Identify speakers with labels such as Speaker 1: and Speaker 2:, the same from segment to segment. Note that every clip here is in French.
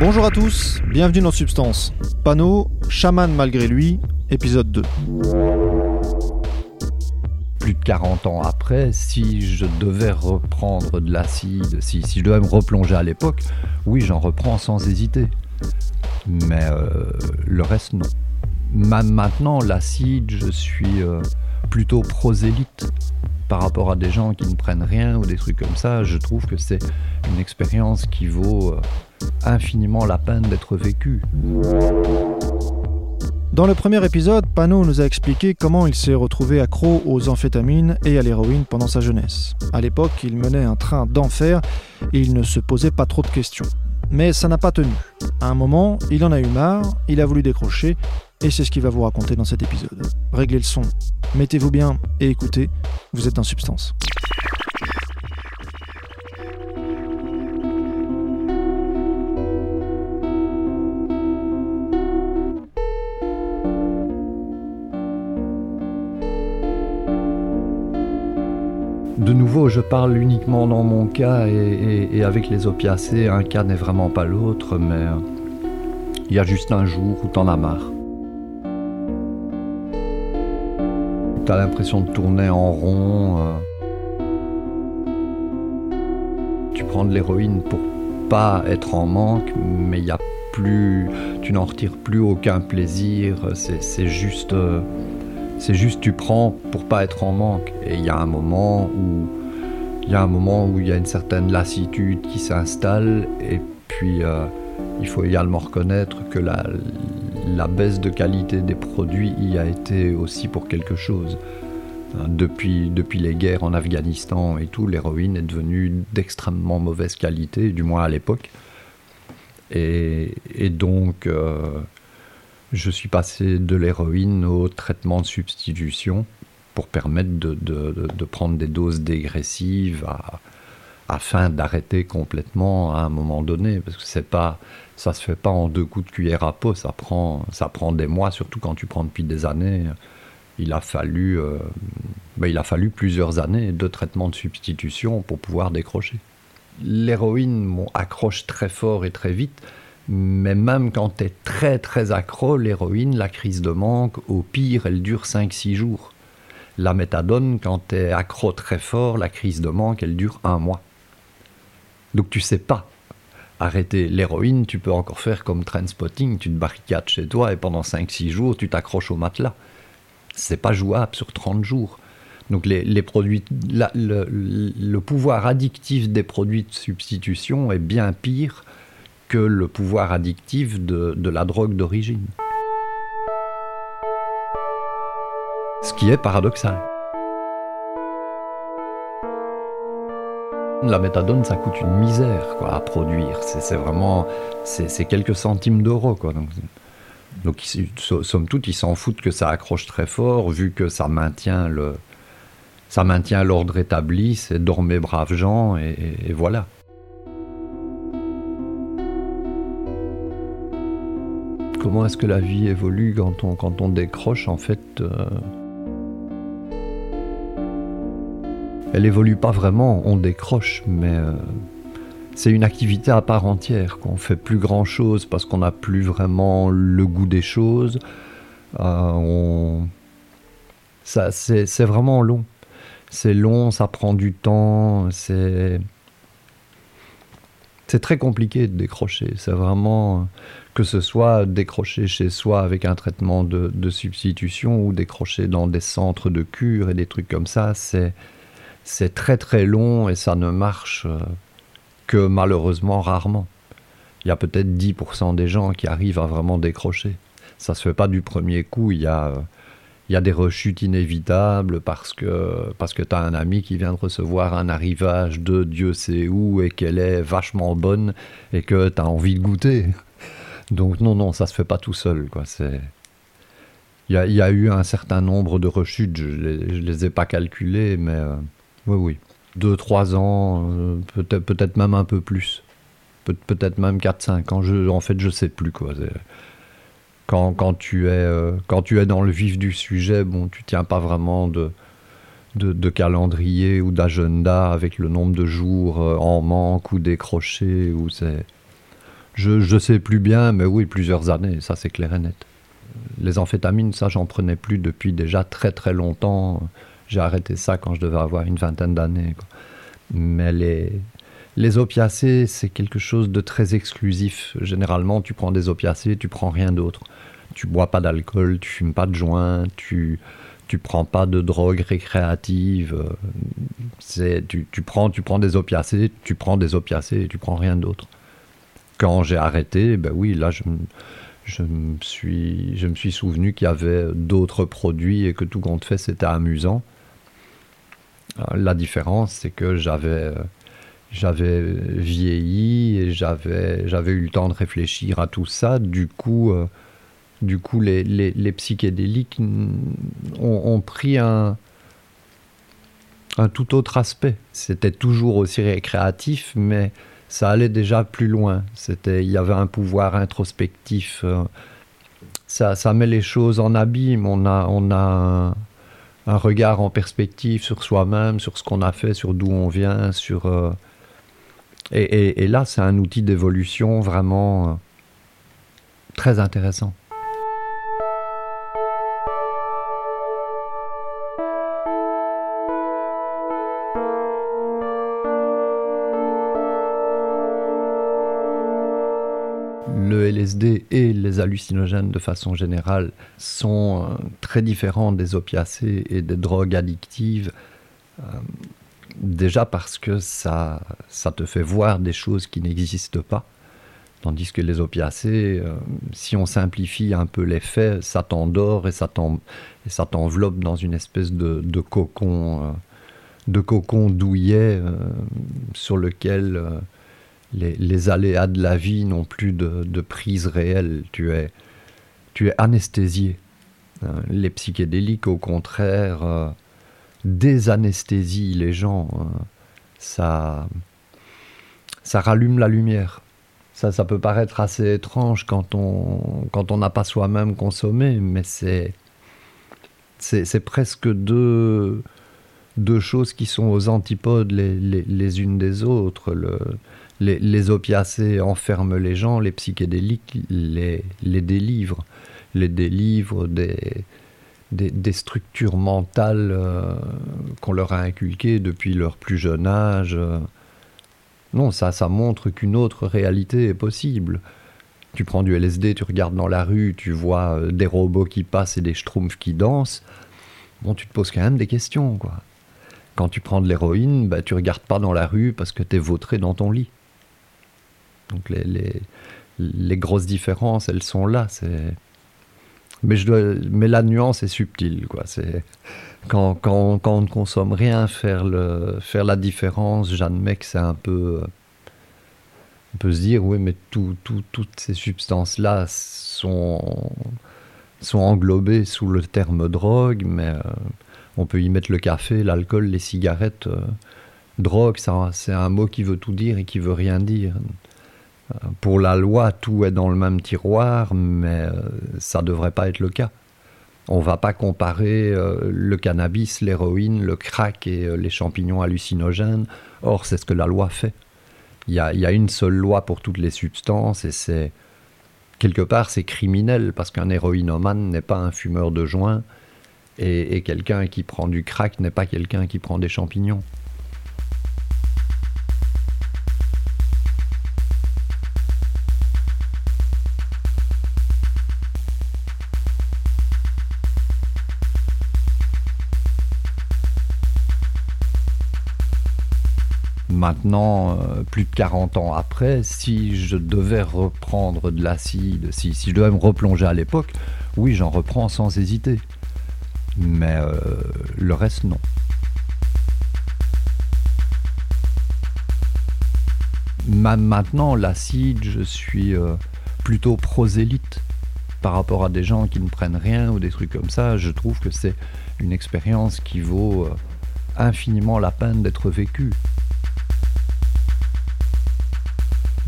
Speaker 1: Bonjour à tous, bienvenue dans Substance. Panneau, chaman malgré lui, épisode 2.
Speaker 2: Plus de 40 ans après, si je devais reprendre de l'acide, si, je devais me replonger à l'époque, oui, j'en reprends sans hésiter. Mais euh, le reste, non. Même maintenant, l'acide, je suis euh, plutôt prosélyte par rapport à des gens qui ne prennent rien ou des trucs comme ça. Je trouve que c'est une expérience qui vaut euh, infiniment la peine d'être vécue.
Speaker 1: Dans le premier épisode, Pano nous a expliqué comment il s'est retrouvé accro aux amphétamines et à l'héroïne pendant sa jeunesse. À l'époque, il menait un train d'enfer et il ne se posait pas trop de questions. Mais ça n'a pas tenu. À un moment, il en a eu marre, il a voulu décrocher, et c'est ce qu'il va vous raconter dans cet épisode. Réglez le son, mettez-vous bien et écoutez, vous êtes dans Substance.
Speaker 2: De nouveau, je parle uniquement dans mon cas et, avec les opiacés. Un cas n'est vraiment pas l'autre, mais euh, il y a juste un jour où t'en as marre. T'as l'impression de tourner en rond. Euh. Tu prends de l'héroïne pour pas être en manque, mais il y a plus, tu n'en retires plus aucun plaisir. C'est juste. Euh, c'est juste tu prends pour pas être en manque. Et il y a un moment où il y a un moment où il y a une certaine lassitude qui s'installe. Et puis euh, il faut également reconnaître que la, baisse de qualité des produits y a été aussi pour quelque chose. Depuis, depuis les guerres en Afghanistan et tout, l'héroïne est devenue d'extrêmement mauvaise qualité, du moins à l'époque. Et, et, donc, euh, je suis passé de l'héroïne au traitement de substitution pour permettre de, prendre des doses dégressives afin d'arrêter complètement à un moment donné. Parce que c'est pas, ça se fait pas en deux coups de cuillère à peau, ça prend, ça prend des mois, surtout quand tu prends depuis des années. Il a fallu, euh, ben, il a fallu plusieurs années de traitement de substitution pour pouvoir décrocher. L'héroïne accroche très fort et très vite. Mais même quand tu es très très accro, l'héroïne, la crise de manque, au pire, elle dure 5-6 jours. La méthadone, quand tu es accro très fort, la crise de manque, elle dure un mois. Donc tu sais pas arrêter l'héroïne, tu peux encore faire comme spotting, tu te barricades chez toi et pendant 5-6 jours, tu t'accroches au matelas. C'est pas jouable sur 30 jours. Donc les, produits, le pouvoir addictif des produits de substitution est bien pire que le pouvoir addictif de, la drogue d'origine. Ce qui est paradoxal. La méthadone, ça coûte une misère à produire. C'est vraiment c'est quelques centimes d'euros. Donc, somme toute, ils s'en foutent que ça accroche très fort, vu que ça maintient l'ordre établi, c'est dormez braves gens, et voilà. Comment est-ce que la vie évolue quand on, quand on décroche, en fait, euh, elle évolue pas vraiment, on décroche, mais euh, c'est une activité à part entière, qu'on fait plus grand chose parce qu'on n'a plus vraiment le goût des choses. Euh, ça, c'est vraiment long. C'est long, ça prend du temps, c'est c'est très compliqué de décrocher. C'est vraiment que ce soit décrocher chez soi avec un traitement de, substitution ou décrocher dans des centres de cure et des trucs comme ça, c'est c'est très très long et ça ne marche euh, que malheureusement rarement. Il y a peut-être 10% des gens qui arrivent à vraiment décrocher. Ça se fait pas du premier coup, il y a il y a des rechutes inévitables parce que, parce que tu as un ami qui vient de recevoir un arrivage de Dieu sait où et qu'elle est vachement bonne et que tu as envie de goûter. Donc non, non, ça se fait pas tout seul. Quoi. C'est... Il, y a, y a eu un certain nombre de rechutes, je ne les, ai pas calculées, mais euh, oui, oui. Deux, trois ans, euh, peut-être, peut-être même un peu plus. peut-être même 4-5 ans. Je, en fait, je sais plus. quoi. C'est quand, tu es, euh, quand tu es dans le vif du sujet, bon, tu tiens pas vraiment de, de, calendrier ou d'agenda avec le nombre de jours euh, en manque ou décroché. Ou c'est... Je ne sais plus bien, mais oui, plusieurs années, ça c'est clair et net. Les amphétamines, ça j'en prenais plus depuis déjà très très longtemps. J'ai arrêté ça quand je devais avoir une vingtaine d'années. Mais les, les opiacés, c'est quelque chose de très exclusif. Généralement, tu prends des opiacés, tu prends rien d'autre. Tu bois pas d'alcool, tu fumes pas de joint, tu tu prends pas de drogue récréative. Euh, c'est tu, tu, prends tu prends des opiacés, tu prends des opiacés et tu prends rien d'autre. Quand j'ai arrêté, ben oui, là je je me suis, je me suis souvenu qu'il y avait d'autres produits et que tout compte fait, c'était amusant. Euh, la différence, c'est que j'avais, j'avais vieilli et j'avais, eu le temps de réfléchir à tout ça. Du coup, euh, du coup les, les, les psychédéliques ont, pris un, un tout autre aspect. C'était toujours aussi récréatif, mais ça allait déjà plus loin. Il y avait un pouvoir introspectif. Euh, ça, ça met les choses en abîme. On a, on a un, regard en perspective sur soi-même, sur ce qu'on a fait, sur d'où on vient, sur. Euh, et, là, c'est un outil d'évolution vraiment euh, très intéressant. LSD et les hallucinogènes de façon générale sont euh, très différents des opiacés et des drogues addictives. Euh, déjà parce que ça, ça te fait voir des choses qui n'existent pas. Tandis que les opiacés, euh, si on simplifie un peu les faits, ça t'endort et ça t'enveloppe dans une espèce de, de cocon, de cocon douillet sur lequel les, aléas de la vie n'ont plus de, prise réelle. Tu es, tu es anesthésié. Euh, les psychédéliques, au contraire, désanesthésient les gens. Euh, ça, ça rallume la lumière. Ça, ça peut paraître assez étrange quand on quand on n'a pas soi-même consommé, mais c'est c'est presque deux, deux choses qui sont aux antipodes les, les, les unes des autres. Le, les, opiacés enferment les gens, les psychédéliques les, les délivrent, les délivrent des, des, structures mentales euh, qu'on leur a inculquées depuis leur plus jeune âge. Non, ça, ça montre qu'une autre réalité est possible. Tu prends du LSD, tu regardes dans la rue, tu vois euh, des robots qui passent et des schtroumpfs qui dansent. Bon, tu te poses quand même des questions, quoi. Quand tu prends de l'héroïne, bah, tu regardes pas dans la rue parce que tu es vautré dans ton lit. Donc les, les, grosses différences, elles sont là. C'est... Mais, je dois, mais la nuance est subtile. Quoi. C'est, quand, quand, quand, on ne consomme rien, faire, le, faire la différence, j'admets que c'est un peu... On peut se dire, oui, mais tout, tout, toutes ces substances-là sont, sont englobées sous le terme drogue, mais euh, on peut y mettre le café, l'alcool, les cigarettes. Euh, drogue, c'est un mot qui veut tout dire et qui veut rien dire. Pour la loi, tout est dans le même tiroir, mais euh, ça ne devrait pas être le cas. On ne va pas comparer euh, le cannabis, l'héroïne, le crack et euh, les champignons hallucinogènes. Or, c'est ce que la loi fait. Il y, a, une seule loi pour toutes les substances et c'est quelque part c'est criminel parce qu'un héroïnomane n'est pas un fumeur de joint et quelqu'un qui prend du crack n'est pas quelqu'un qui prend des champignons. Maintenant, euh, plus de 40 ans après, si je devais reprendre de l'acide, si, je devais me replonger à l'époque, oui, j'en reprends sans hésiter. Mais euh, le reste, non. maintenant, l'acide, je suis euh, plutôt prosélyte par rapport à des gens qui ne prennent rien ou des trucs comme ça. Je trouve que c'est une expérience qui vaut infiniment la peine d'être vécue.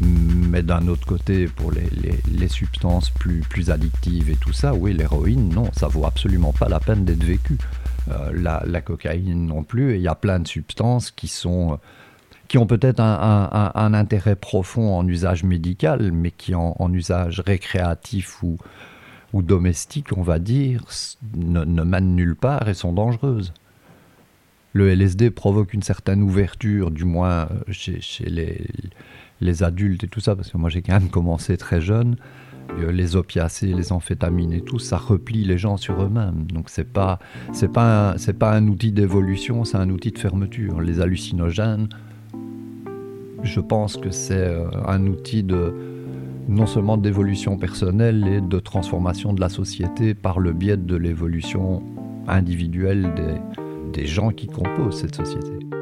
Speaker 2: Mais d'un autre côté, pour les, les, substances plus, plus addictives et tout ça, oui, l'héroïne, non, ça vaut absolument pas la peine d'être vécu. Euh, la, la, cocaïne non plus, et il y a plein de substances qui sont, qui ont peut-être un, intérêt profond en usage médical, mais qui en, usage récréatif ou, ou domestique, on va dire, ne, ne mènent nulle part et sont dangereuses le LSD provoque une certaine ouverture, du moins euh, chez, les, les, adultes et tout ça, parce que moi j'ai quand même commencé très jeune. Euh, les opiacés, les amphétamines et tout, ça replie les gens sur eux-mêmes. Donc c'est pas c'est pas c'est pas un outil d'évolution, c'est un outil de fermeture. Les hallucinogènes, je pense que c'est euh, un outil de non seulement d'évolution personnelle et de transformation de la société par le biais de l'évolution individuelle des, des gens qui composent cette société.